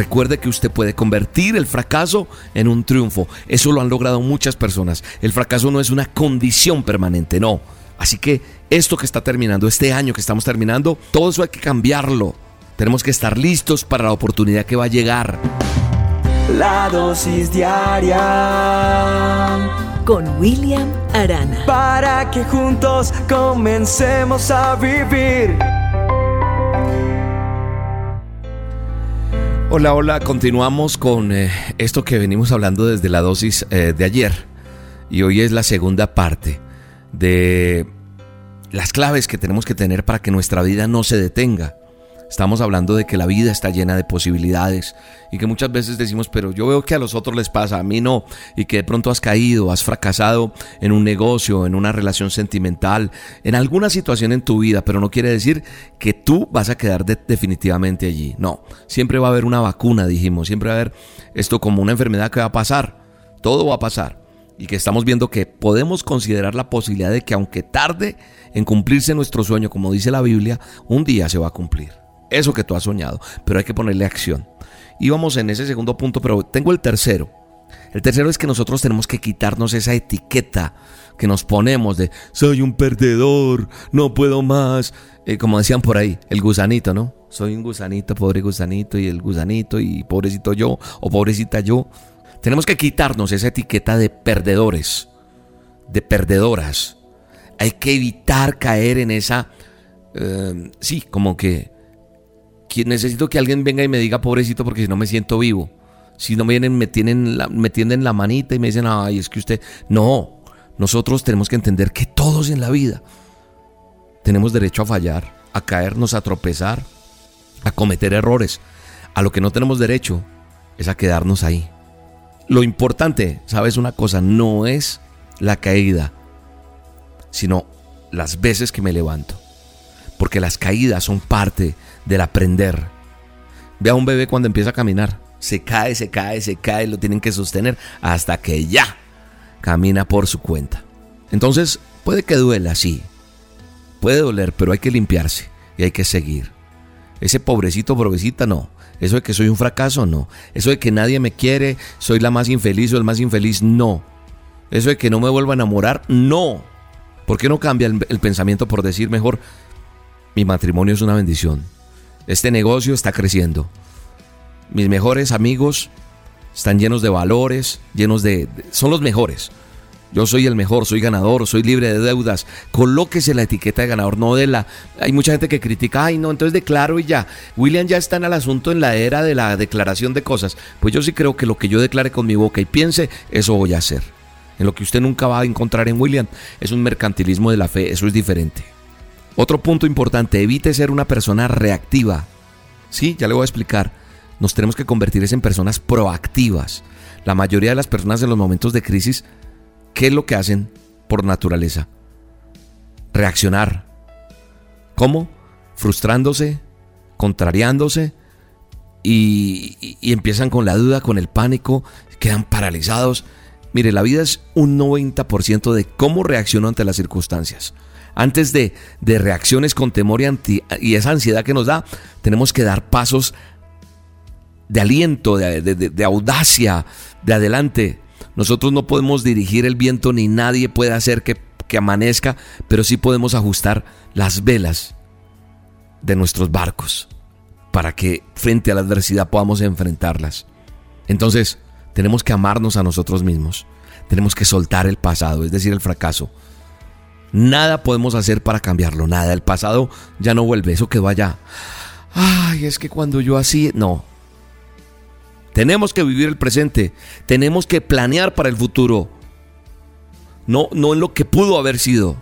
Recuerde que usted puede convertir el fracaso en un triunfo. Eso lo han logrado muchas personas. El fracaso no es una condición permanente, no. Así que esto que está terminando, este año que estamos terminando, todo eso hay que cambiarlo. Tenemos que estar listos para la oportunidad que va a llegar. La dosis diaria con William Arana. Para que juntos comencemos a vivir. Hola, hola, continuamos con eh, esto que venimos hablando desde la dosis eh, de ayer. Y hoy es la segunda parte de las claves que tenemos que tener para que nuestra vida no se detenga. Estamos hablando de que la vida está llena de posibilidades y que muchas veces decimos, pero yo veo que a los otros les pasa, a mí no, y que de pronto has caído, has fracasado en un negocio, en una relación sentimental, en alguna situación en tu vida, pero no quiere decir que tú vas a quedar definitivamente allí. No, siempre va a haber una vacuna, dijimos, siempre va a haber esto como una enfermedad que va a pasar, todo va a pasar y que estamos viendo que podemos considerar la posibilidad de que aunque tarde en cumplirse nuestro sueño, como dice la Biblia, un día se va a cumplir eso que tú has soñado, pero hay que ponerle acción. Íbamos en ese segundo punto, pero tengo el tercero. El tercero es que nosotros tenemos que quitarnos esa etiqueta que nos ponemos de soy un perdedor, no puedo más. Eh, como decían por ahí, el gusanito, ¿no? Soy un gusanito, pobre gusanito, y el gusanito, y pobrecito yo, o pobrecita yo. Tenemos que quitarnos esa etiqueta de perdedores, de perdedoras. Hay que evitar caer en esa, eh, sí, como que necesito que alguien venga y me diga pobrecito porque si no me siento vivo. Si no me vienen, me, tienen me tienden la manita y me dicen, ay, es que usted... No, nosotros tenemos que entender que todos en la vida tenemos derecho a fallar, a caernos, a tropezar, a cometer errores. A lo que no tenemos derecho es a quedarnos ahí. Lo importante, sabes una cosa, no es la caída, sino las veces que me levanto. Porque las caídas son parte del aprender. Ve a un bebé cuando empieza a caminar. Se cae, se cae, se cae, lo tienen que sostener hasta que ya camina por su cuenta. Entonces, puede que duela, sí. Puede doler, pero hay que limpiarse y hay que seguir. Ese pobrecito, pobrecita, no. Eso de que soy un fracaso, no. Eso de que nadie me quiere, soy la más infeliz o el más infeliz, no. Eso de que no me vuelvo a enamorar, no. ¿Por qué no cambia el, el pensamiento por decir mejor, mi matrimonio es una bendición? Este negocio está creciendo. Mis mejores amigos están llenos de valores, llenos de, son los mejores. Yo soy el mejor, soy ganador, soy libre de deudas. Colóquese la etiqueta de ganador, no de la. Hay mucha gente que critica, ay, no, entonces declaro y ya. William ya está en el asunto en la era de la declaración de cosas. Pues yo sí creo que lo que yo declare con mi boca y piense, eso voy a hacer. En lo que usted nunca va a encontrar en William es un mercantilismo de la fe, eso es diferente. Otro punto importante, evite ser una persona reactiva. Sí, ya le voy a explicar. Nos tenemos que convertir en personas proactivas. La mayoría de las personas en los momentos de crisis, ¿qué es lo que hacen por naturaleza? Reaccionar. ¿Cómo? Frustrándose, contrariándose y, y empiezan con la duda, con el pánico, quedan paralizados. Mire, la vida es un 90% de cómo reacciono ante las circunstancias antes de, reacciones con temor y, y, esa ansiedad que nos da, tenemos que dar pasos de aliento, de, audacia, de adelante. Nosotros no podemos dirigir el viento ni nadie puede hacer que, que amanezca, pero sí podemos ajustar las velas de nuestros barcos para que frente a la adversidad podamos enfrentarlas. Entonces, tenemos que amarnos a nosotros mismos. Tenemos que soltar el pasado, es decir, el fracaso. Nada podemos hacer para cambiarlo, nada. El pasado ya no vuelve, eso quedó allá. Ay, es que cuando yo así, no. Tenemos que vivir el presente, tenemos que planear para el futuro. No, no en lo que pudo haber sido.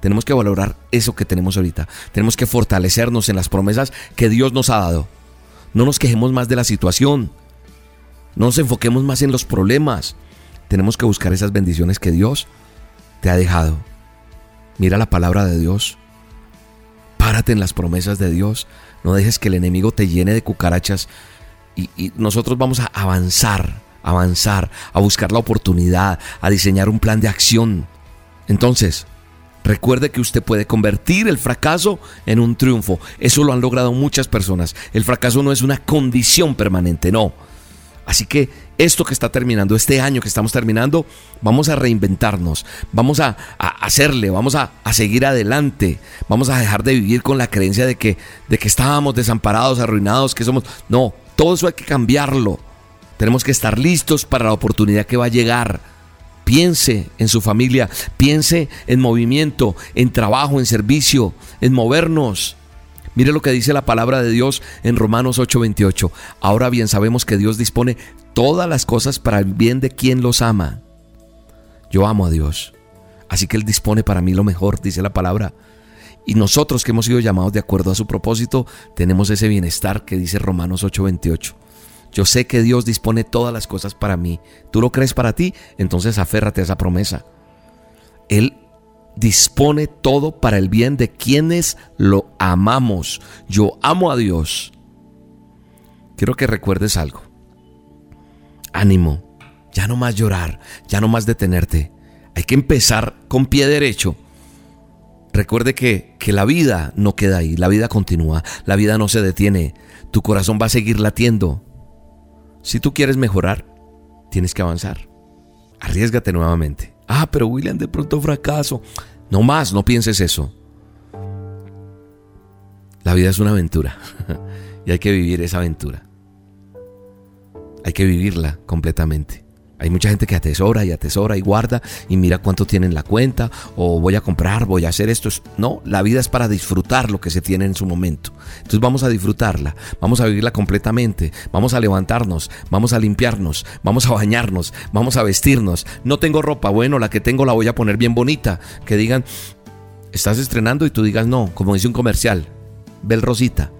Tenemos que valorar eso que tenemos ahorita. Tenemos que fortalecernos en las promesas que Dios nos ha dado. No nos quejemos más de la situación. No nos enfoquemos más en los problemas. Tenemos que buscar esas bendiciones que Dios te ha dejado. Mira la palabra de Dios. Párate en las promesas de Dios. No dejes que el enemigo te llene de cucarachas. Y, nosotros vamos a avanzar, avanzar, a buscar la oportunidad, a diseñar un plan de acción. Entonces, Recuerde que usted puede convertir el fracaso en un triunfo. Eso lo han logrado muchas personas. El fracaso no es una condición permanente, no. Así que esto que está terminando, este año que estamos terminando, vamos a reinventarnos, vamos a, hacerle, vamos a, seguir adelante, vamos a dejar de vivir con la creencia de que, de que estábamos desamparados, arruinados, que somos... No, todo eso hay que cambiarlo. Tenemos que estar listos para la oportunidad que va a llegar. Piense en su familia, piense en movimiento, en trabajo, en servicio, en movernos. Mire lo que dice la palabra de Dios en Romanos 8:28. Ahora bien, sabemos que Dios dispone todas las cosas para el bien de quien los ama. Yo amo a Dios. Así que Él dispone para mí lo mejor, dice la palabra. Y nosotros que hemos sido llamados de acuerdo a su propósito, tenemos ese bienestar que dice Romanos 8:28. Yo sé que Dios dispone todas las cosas para mí. ¿Tú lo crees para ti? Entonces aférrate a esa promesa. Él dispone todo para el bien de quienes lo amamos. Yo amo a Dios. Quiero que recuerdes algo. Ánimo. Ya no más llorar, ya no más detenerte. Hay que empezar con pie derecho. Recuerde que, que la vida no queda ahí, la vida continúa, la vida no se detiene. Tu corazón va a seguir latiendo, si tú quieres mejorar, tienes que avanzar. Arriesgate nuevamente. Ah, pero William, de pronto fracaso. No más, no pienses eso. La vida es una aventura y hay que vivir esa aventura. Hay que vivirla completamente. Hay mucha gente que atesora y atesora y guarda y mira cuánto tiene en la cuenta o voy a comprar, voy a hacer esto. No, la vida es para disfrutar lo que se tiene en su momento. Entonces vamos a disfrutarla, vamos a vivirla completamente, vamos a levantarnos, vamos a limpiarnos, vamos a bañarnos, vamos a vestirnos. No tengo ropa, bueno, la que tengo la voy a poner bien bonita. Que digan, estás estrenando y tú digas no, como dice un comercial, Bel Rosita.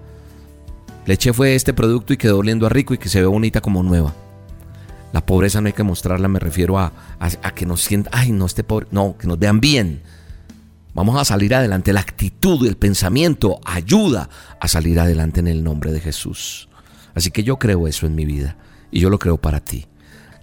Leche fue este producto y quedó oliendo a rico y que se ve bonita como nueva. La pobreza no hay que mostrarla, me refiero a, que nos sientan, ay, no esté pobre, no, que nos vean bien. Vamos a salir adelante. La actitud, el pensamiento ayuda a salir adelante en el nombre de Jesús. Así que yo creo eso en mi vida y yo lo creo para ti.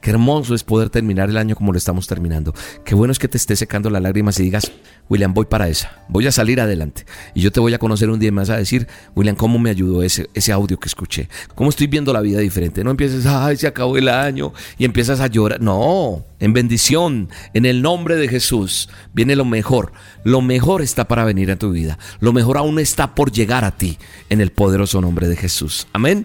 Qué hermoso es poder terminar el año como lo estamos terminando. Qué bueno es que te esté secando las lágrimas y digas, William, voy para esa, voy a salir adelante. Y yo te voy a conocer un día más a decir, William, ¿cómo me ayudó ese, ese audio que escuché? ¿Cómo estoy viendo la vida diferente? No empieces, ay, se acabó el año y empiezas a llorar. No, en bendición, en el nombre de Jesús, viene lo mejor. Lo mejor está para venir a tu vida. Lo mejor aún está por llegar a ti en el poderoso nombre de Jesús. Amén.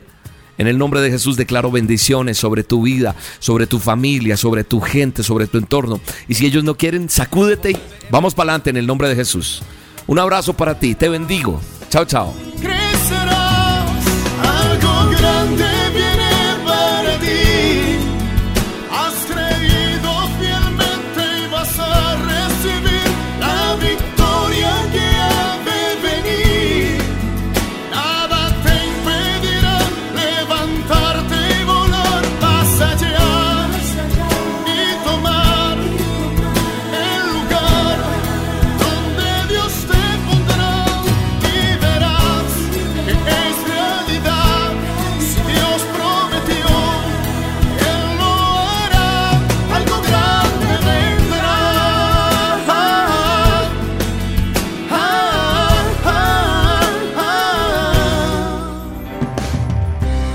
En el nombre de Jesús declaro bendiciones sobre tu vida, sobre tu familia, sobre tu gente, sobre tu entorno. Y si ellos no quieren, sacúdete vamos para adelante en el nombre de Jesús. Un abrazo para ti, te bendigo. Chao, chao.